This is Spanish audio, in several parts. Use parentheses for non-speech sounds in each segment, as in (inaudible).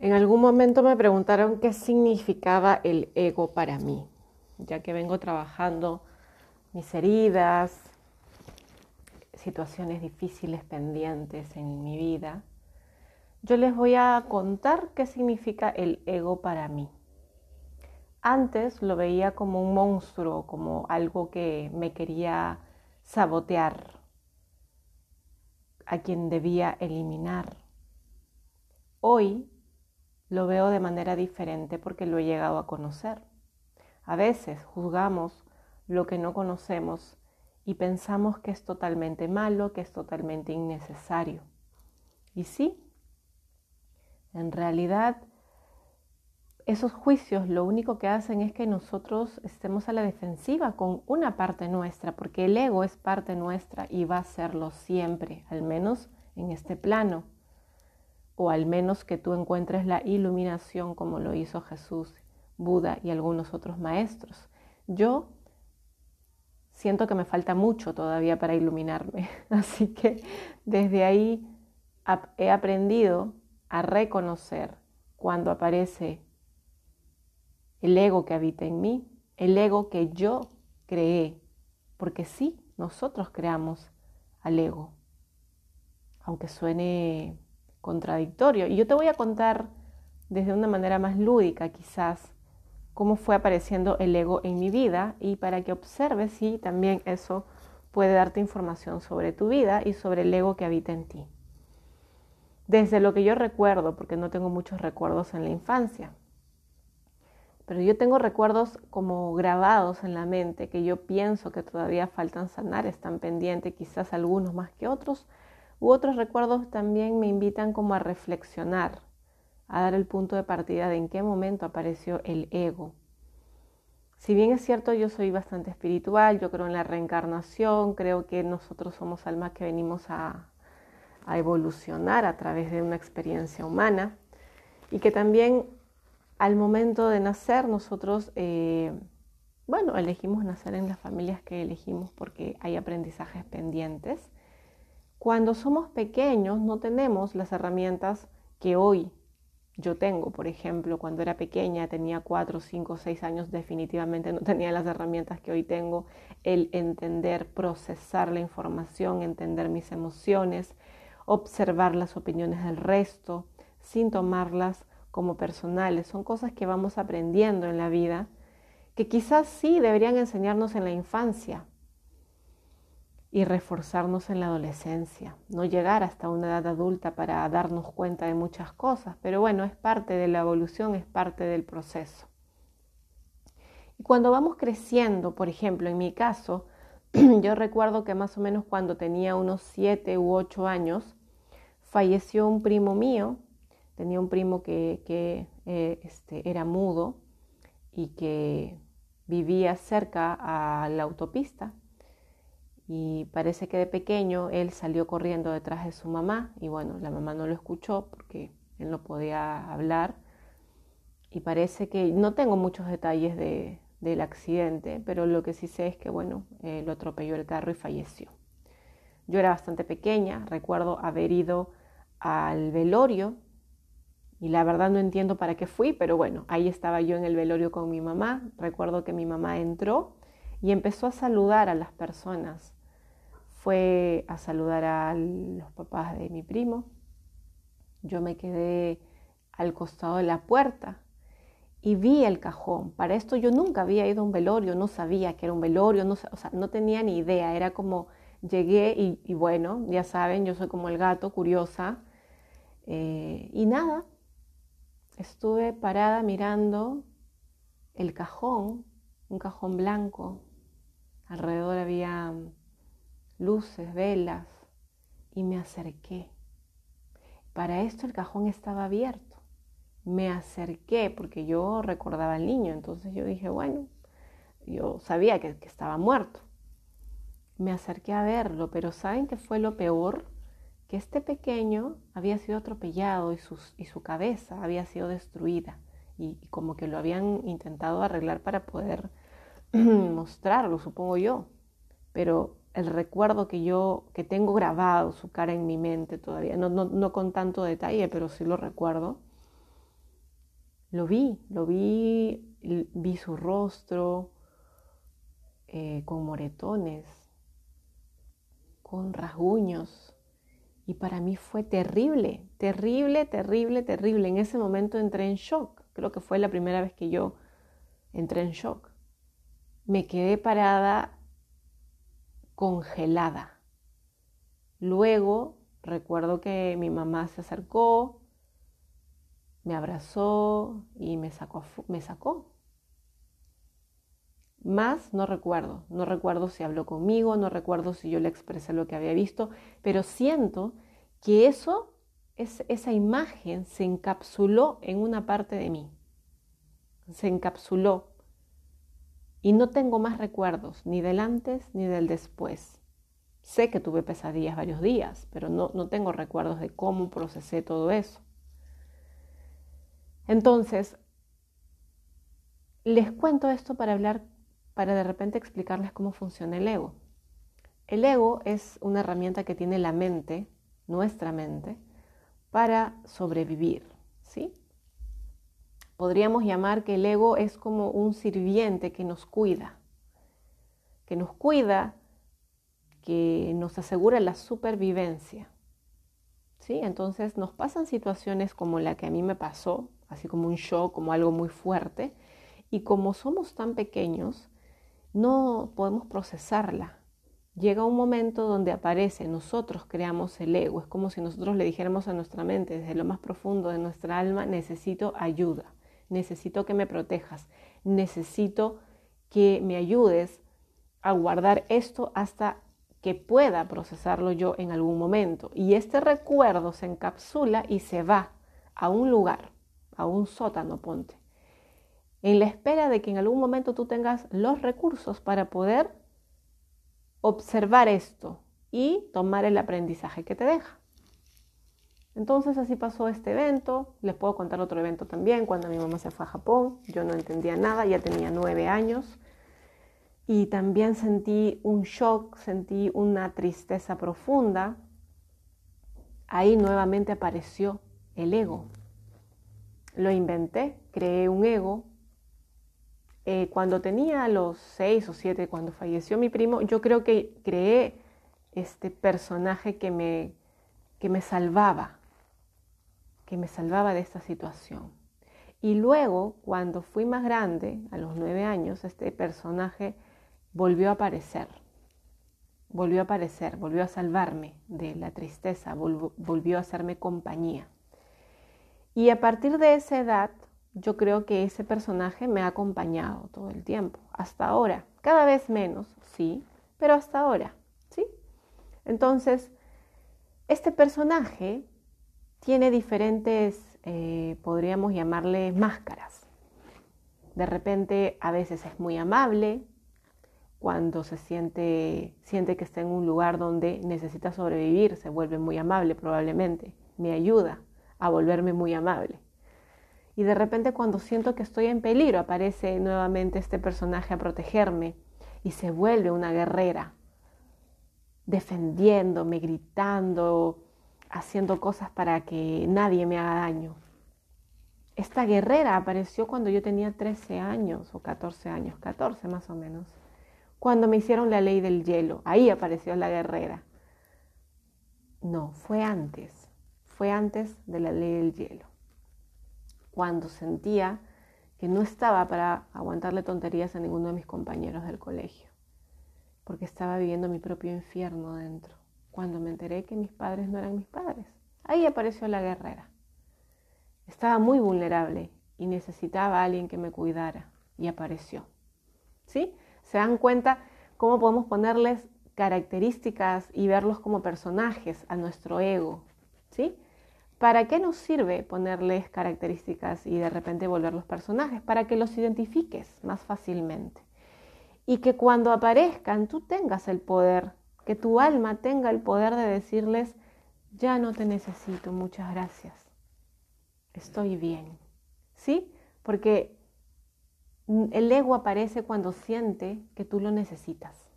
En algún momento me preguntaron qué significaba el ego para mí, ya que vengo trabajando mis heridas, situaciones difíciles pendientes en mi vida. Yo les voy a contar qué significa el ego para mí. Antes lo veía como un monstruo, como algo que me quería sabotear, a quien debía eliminar. Hoy lo veo de manera diferente porque lo he llegado a conocer. A veces juzgamos lo que no conocemos y pensamos que es totalmente malo, que es totalmente innecesario. Y sí, en realidad esos juicios lo único que hacen es que nosotros estemos a la defensiva con una parte nuestra, porque el ego es parte nuestra y va a serlo siempre, al menos en este plano o al menos que tú encuentres la iluminación como lo hizo Jesús, Buda y algunos otros maestros. Yo siento que me falta mucho todavía para iluminarme, (laughs) así que desde ahí he aprendido a reconocer cuando aparece el ego que habita en mí, el ego que yo creé, porque sí, nosotros creamos al ego, aunque suene contradictorio. Y yo te voy a contar desde una manera más lúdica quizás cómo fue apareciendo el ego en mi vida y para que observes si también eso puede darte información sobre tu vida y sobre el ego que habita en ti. Desde lo que yo recuerdo, porque no tengo muchos recuerdos en la infancia, pero yo tengo recuerdos como grabados en la mente que yo pienso que todavía faltan sanar, están pendientes, quizás algunos más que otros, U otros recuerdos también me invitan como a reflexionar, a dar el punto de partida de en qué momento apareció el ego. Si bien es cierto, yo soy bastante espiritual, yo creo en la reencarnación, creo que nosotros somos almas que venimos a, evolucionar a través de una experiencia humana y que también al momento de nacer nosotros, eh, bueno, elegimos nacer en las familias que elegimos porque hay aprendizajes pendientes cuando somos pequeños no tenemos las herramientas que hoy yo tengo. Por ejemplo, cuando era pequeña, tenía 4, 5, 6 años, definitivamente no tenía las herramientas que hoy tengo. El entender, procesar la información, entender mis emociones, observar las opiniones del resto sin tomarlas como personales. Son cosas que vamos aprendiendo en la vida que quizás sí deberían enseñarnos en la infancia, y reforzarnos en la adolescencia, no llegar hasta una edad adulta para darnos cuenta de muchas cosas, pero bueno, es parte de la evolución, es parte del proceso. Y cuando vamos creciendo, por ejemplo, en mi caso, (clears throat) yo recuerdo que más o menos cuando tenía unos siete u ocho años, falleció un primo mío, tenía un primo que, eh, este, era mudo y que vivía cerca a la autopista y parece que de pequeño él salió corriendo detrás de su mamá y bueno, la mamá no lo escuchó porque él no podía hablar y parece que no tengo muchos detalles de, del accidente, pero lo que sí sé es que bueno, eh, lo atropelló el carro y falleció. Yo era bastante pequeña, recuerdo haber ido al velorio y la verdad no entiendo para qué fui, pero bueno, ahí estaba yo en el velorio con mi mamá. Recuerdo que mi mamá entró y empezó a saludar a las personas fue a saludar a los papás de mi primo. Yo me quedé al costado de la puerta y vi el cajón. Para esto yo nunca había ido a un velorio, no sabía que era un velorio, no, o no tenía ni idea. Era como llegué y, bueno, ya saben, yo soy como el gato, curiosa. Eh, y nada, estuve parada mirando el cajón, un cajón blanco. Alrededor había luces, velas, y me acerqué. Para esto el cajón estaba abierto. Me acerqué porque yo recordaba al niño, entonces yo dije, bueno, yo sabía que, estaba muerto. Me acerqué a verlo, pero ¿saben qué fue lo peor? Que este pequeño había sido atropellado y, y su cabeza había sido destruida y como que lo habían intentado arreglar para poder (clears throat) mostrarlo, supongo yo. Pero el recuerdo que yo, que tengo grabado su cara en mi mente todavía, no, no, con tanto detalle, pero sí lo recuerdo, Lo vi, lo vi, vi su rostro eh, con moretones, con rasguños. Y para mí fue terrible, terrible, terrible, terrible. En ese momento entré en shock. Creo que fue la primera vez que yo entré en shock. Me quedé parada congelada. Luego recuerdo que mi mamá se acercó, me abrazó y me sacó. Me sacó. Más no recuerdo, no recuerdo si habló conmigo, no recuerdo si yo le expresé lo que había visto, pero siento que eso, es, esa imagen se encapsuló en una parte de mí, se encapsuló y no tengo más recuerdos, ni del antes ni del después. Sé que tuve pesadillas varios días, pero no, no tengo recuerdos de cómo procesé todo eso. Entonces, les cuento esto para hablar, para de repente explicarles cómo funciona el ego. El ego es una herramienta que tiene la mente, nuestra mente, para sobrevivir, ¿sí? Podríamos llamar que el ego es como un sirviente que nos cuida, que nos cuida, que nos asegura la supervivencia. ¿Sí? Entonces nos pasan situaciones como la que a mí me pasó, así como un shock, como algo muy fuerte. Y como somos tan pequeños, no podemos procesarla. Llega un momento donde aparece, nosotros creamos el ego. Es como si nosotros le dijéramos a nuestra mente, desde lo más profundo de nuestra alma, necesito ayuda, necesito que me protejas, necesito que me ayudes a guardar esto hasta que pueda procesarlo yo en algún momento. Y este recuerdo se encapsula y se va a un lugar a un sótano, ponte, en la espera de que en algún momento tú tengas los recursos para poder observar esto y tomar el aprendizaje que te deja. Entonces así pasó este evento. Les puedo contar otro evento también, cuando mi mamá se fue a Japón. Yo no entendía nada, ya tenía nueve años. Y también sentí un shock, sentí una tristeza profunda. Ahí nuevamente apareció el ego, lo inventé, creé un ego. Eh, cuando tenía los seis o siete, cuando falleció mi primo, yo creo que creé este personaje que me, que me salvaba, que me salvaba de esta situación. Y luego, cuando fui más grande, a los nueve años, este personaje volvió a aparecer. Volvió a aparecer, volvió a salvarme de la tristeza, volvió a hacerme compañía. Y a partir de esa edad, yo creo que ese personaje me ha acompañado todo el tiempo, hasta ahora. Cada vez menos, sí, pero hasta ahora, ¿sí? Entonces, este personaje tiene diferentes, eh, podríamos llamarle máscaras. De repente, a veces es muy amable, cuando se siente, siente que está en un lugar donde necesita sobrevivir, se vuelve muy amable probablemente, me ayuda, a volverme muy amable. Y de repente cuando siento que estoy en peligro, aparece nuevamente este personaje a protegerme y se vuelve una guerrera, defendiéndome, gritando, haciendo cosas para que nadie me haga daño. Esta guerrera apareció cuando yo tenía 13 años o 14 años, 14 más o menos, cuando me hicieron la ley del hielo. Ahí apareció la guerrera. No, fue antes fue antes de la ley del hielo, cuando sentía que no estaba para aguantarle tonterías a ninguno de mis compañeros del colegio, porque estaba viviendo mi propio infierno dentro, cuando me enteré que mis padres no eran mis padres. Ahí apareció la guerrera. Estaba muy vulnerable y necesitaba a alguien que me cuidara y apareció. ¿Sí? ¿Se dan cuenta cómo podemos ponerles características y verlos como personajes a nuestro ego? ¿Sí? ¿Para qué nos sirve ponerles características y de repente volverlos personajes? Para que los identifiques más fácilmente. Y que cuando aparezcan tú tengas el poder, que tu alma tenga el poder de decirles, ya no te necesito, muchas gracias. Estoy bien. ¿Sí? Porque el ego aparece cuando siente que tú lo necesitas.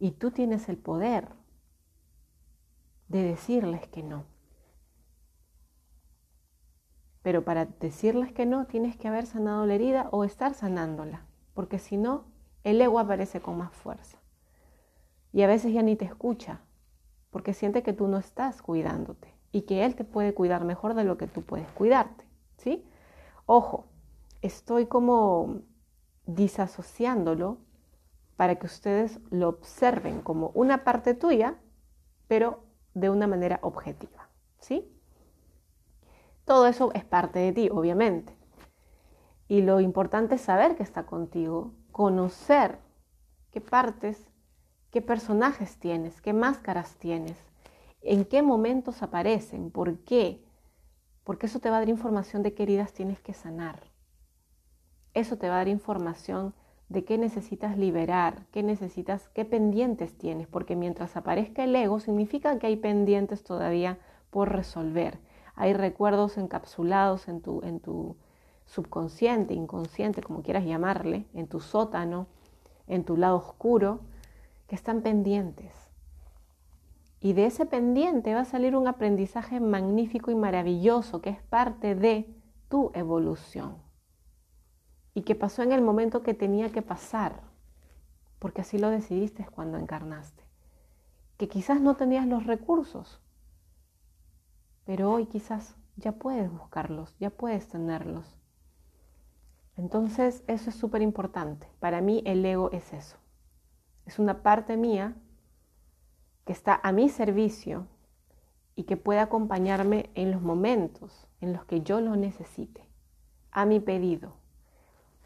Y tú tienes el poder de decirles que no. Pero para decirles que no, tienes que haber sanado la herida o estar sanándola, porque si no, el ego aparece con más fuerza. Y a veces ya ni te escucha, porque siente que tú no estás cuidándote y que él te puede cuidar mejor de lo que tú puedes cuidarte, ¿sí? Ojo, estoy como disasociándolo para que ustedes lo observen como una parte tuya, pero de una manera objetiva, ¿sí? Todo eso es parte de ti, obviamente. Y lo importante es saber que está contigo, conocer qué partes, qué personajes tienes, qué máscaras tienes, en qué momentos aparecen, por qué. Porque eso te va a dar información de qué heridas tienes que sanar. Eso te va a dar información de qué necesitas liberar, qué necesitas, qué pendientes tienes, porque mientras aparezca el ego significa que hay pendientes todavía por resolver. Hay recuerdos encapsulados en tu, en tu subconsciente, inconsciente, como quieras llamarle, en tu sótano, en tu lado oscuro, que están pendientes. Y de ese pendiente va a salir un aprendizaje magnífico y maravilloso que es parte de tu evolución y que pasó en el momento que tenía que pasar, porque así lo decidiste cuando encarnaste. Que quizás no tenías los recursos, pero hoy quizás ya puedes buscarlos, ya puedes tenerlos. Entonces eso es súper importante. Para mí el ego es eso. Es una parte mía que está a mi servicio y que puede acompañarme en los momentos en los que yo lo necesite, a mi pedido.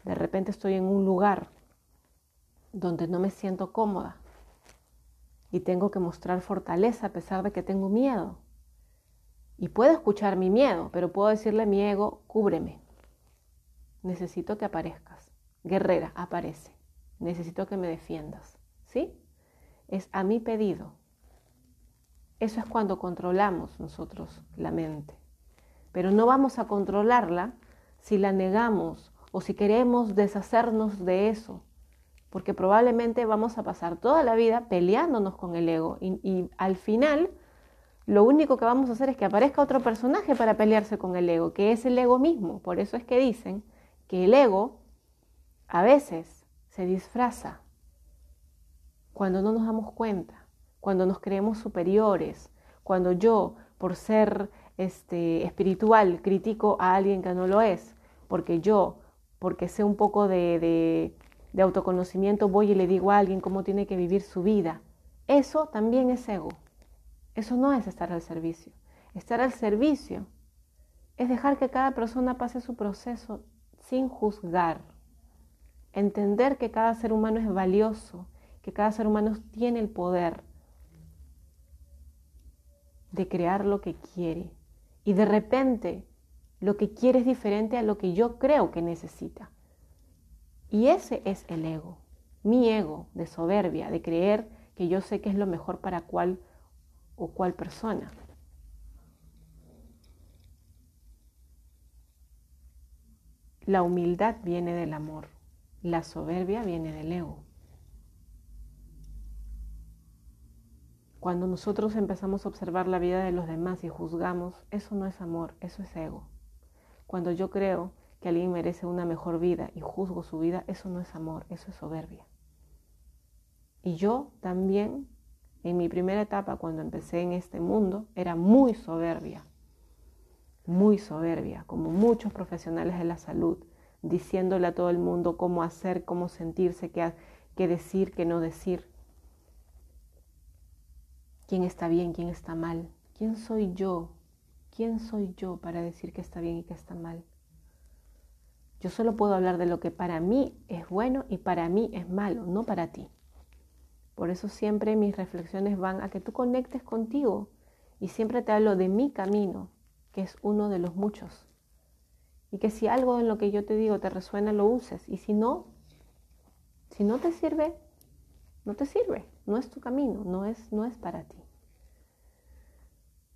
De repente estoy en un lugar donde no me siento cómoda y tengo que mostrar fortaleza a pesar de que tengo miedo. Y puedo escuchar mi miedo, pero puedo decirle a mi ego, cúbreme. Necesito que aparezcas. Guerrera, aparece. Necesito que me defiendas. ¿Sí? Es a mi pedido. Eso es cuando controlamos nosotros la mente. Pero no vamos a controlarla si la negamos o si queremos deshacernos de eso, porque probablemente vamos a pasar toda la vida peleándonos con el ego y, al final lo único que vamos a hacer es que aparezca otro personaje para pelearse con el ego, que es el ego mismo. Por eso es que dicen que el ego a veces se disfraza cuando no nos damos cuenta, cuando nos creemos superiores, cuando yo, por ser este, espiritual, critico a alguien que no lo es, porque yo porque sé un poco de, autoconocimiento, voy y le digo a alguien cómo tiene que vivir su vida. Eso también es ego. Eso no es estar al servicio. Estar al servicio es dejar que cada persona pase su proceso sin juzgar. Entender que cada ser humano es valioso, que cada ser humano tiene el poder de crear lo que quiere. Y de repente lo que quiere es diferente a lo que yo creo que necesita. Y ese es el ego, mi ego de soberbia, de creer que yo sé que es lo mejor para cual o cual persona. La humildad viene del amor, la soberbia viene del ego. Cuando nosotros empezamos a observar la vida de los demás y juzgamos, eso no es amor, eso es ego. Cuando yo creo que alguien merece una mejor vida y juzgo su vida, eso no es amor, eso es soberbia. Y yo también, en mi primera etapa, cuando empecé en este mundo, era muy soberbia, muy soberbia, como muchos profesionales de la salud, diciéndole a todo el mundo cómo hacer, cómo sentirse, qué, qué decir, qué no decir. ¿Quién está bien, quién está mal? ¿Quién soy yo ¿Quién soy yo para decir que está bien y que está mal? Yo solo puedo hablar de lo que para mí es bueno y para mí es malo, no para ti. Por eso siempre mis reflexiones van a que tú conectes contigo y siempre te hablo de mi camino, que es uno de los muchos. Y que si algo en lo que yo te digo te resuena, lo uses. Y si no, si no te sirve, no te sirve. No es tu camino, no es, no es para ti.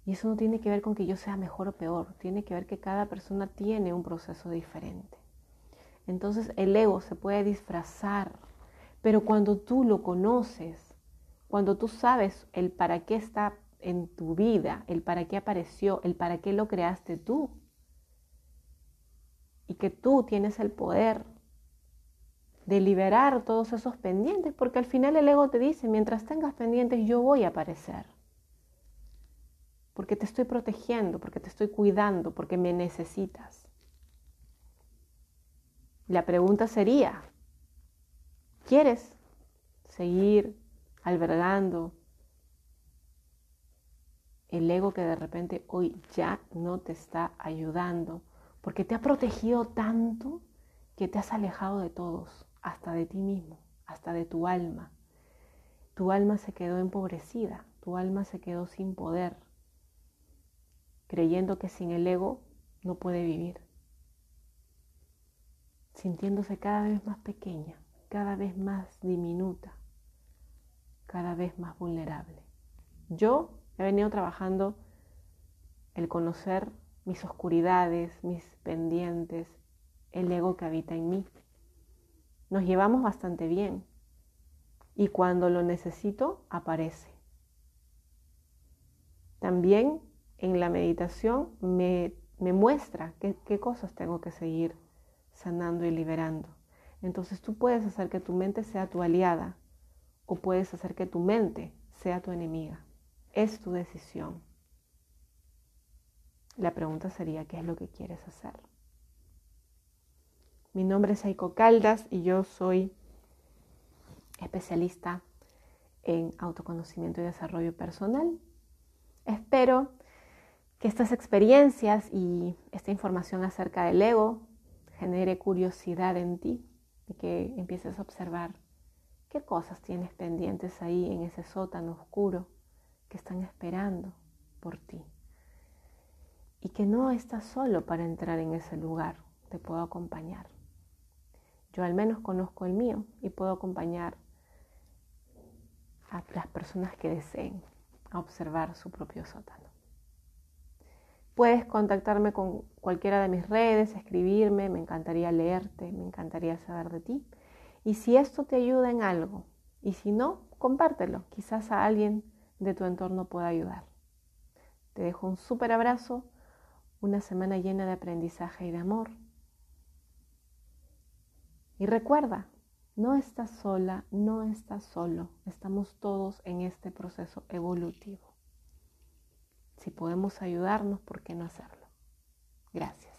Y eso no tiene que ver con que yo sea mejor o peor, tiene que ver que cada persona tiene un proceso diferente. Entonces el ego se puede disfrazar, pero cuando tú lo conoces, cuando tú sabes el para qué está en tu vida, el para qué apareció, el para qué lo creaste tú, y que tú tienes el poder de liberar todos esos pendientes, porque al final el ego te dice, mientras tengas pendientes yo voy a aparecer, porque te estoy protegiendo, porque te estoy cuidando, porque me necesitas. La pregunta sería, ¿quieres seguir albergando el ego que de repente hoy ya no te está ayudando? Porque te ha protegido tanto que te has alejado de todos, hasta de ti mismo, hasta de tu alma. Tu alma se quedó empobrecida, tu alma se quedó sin poder, creyendo que sin el ego no puede vivir, sintiéndose cada vez más pequeña, cada vez más diminuta, cada vez más vulnerable. Yo he venido trabajando el conocer mis oscuridades, mis pendientes, el ego que habita en mí. Nos llevamos bastante bien y cuando lo necesito aparece. También en la meditación me, muestra qué cosas tengo que seguir sanando y liberando. Entonces tú puedes hacer que tu mente sea tu aliada o puedes hacer que tu mente sea tu enemiga. Es tu decisión. La pregunta sería, ¿qué es lo que quieres hacer? Mi nombre es Aiko Caldas y yo soy especialista en autoconocimiento y desarrollo personal. Espero que estas experiencias y esta información acerca del ego genere curiosidad en ti y que empieces a observar qué cosas tienes pendientes ahí en ese sótano oscuro que están esperando por ti y que no estás solo para entrar en ese lugar, te puedo acompañar. Yo al menos conozco el mío y puedo acompañar a las personas que deseen a observar su propio sótano. Puedes contactarme con cualquiera de mis redes, escribirme, me encantaría leerte, me encantaría saber de ti. Y si esto te ayuda en algo, y si no, compártelo, quizás a alguien de tu entorno pueda ayudar. Te dejo un súper abrazo una semana llena de aprendizaje y de amor. Y recuerda, no estás sola, no estás solo, estamos todos en este proceso evolutivo. Si podemos ayudarnos, ¿por qué no hacerlo? Gracias.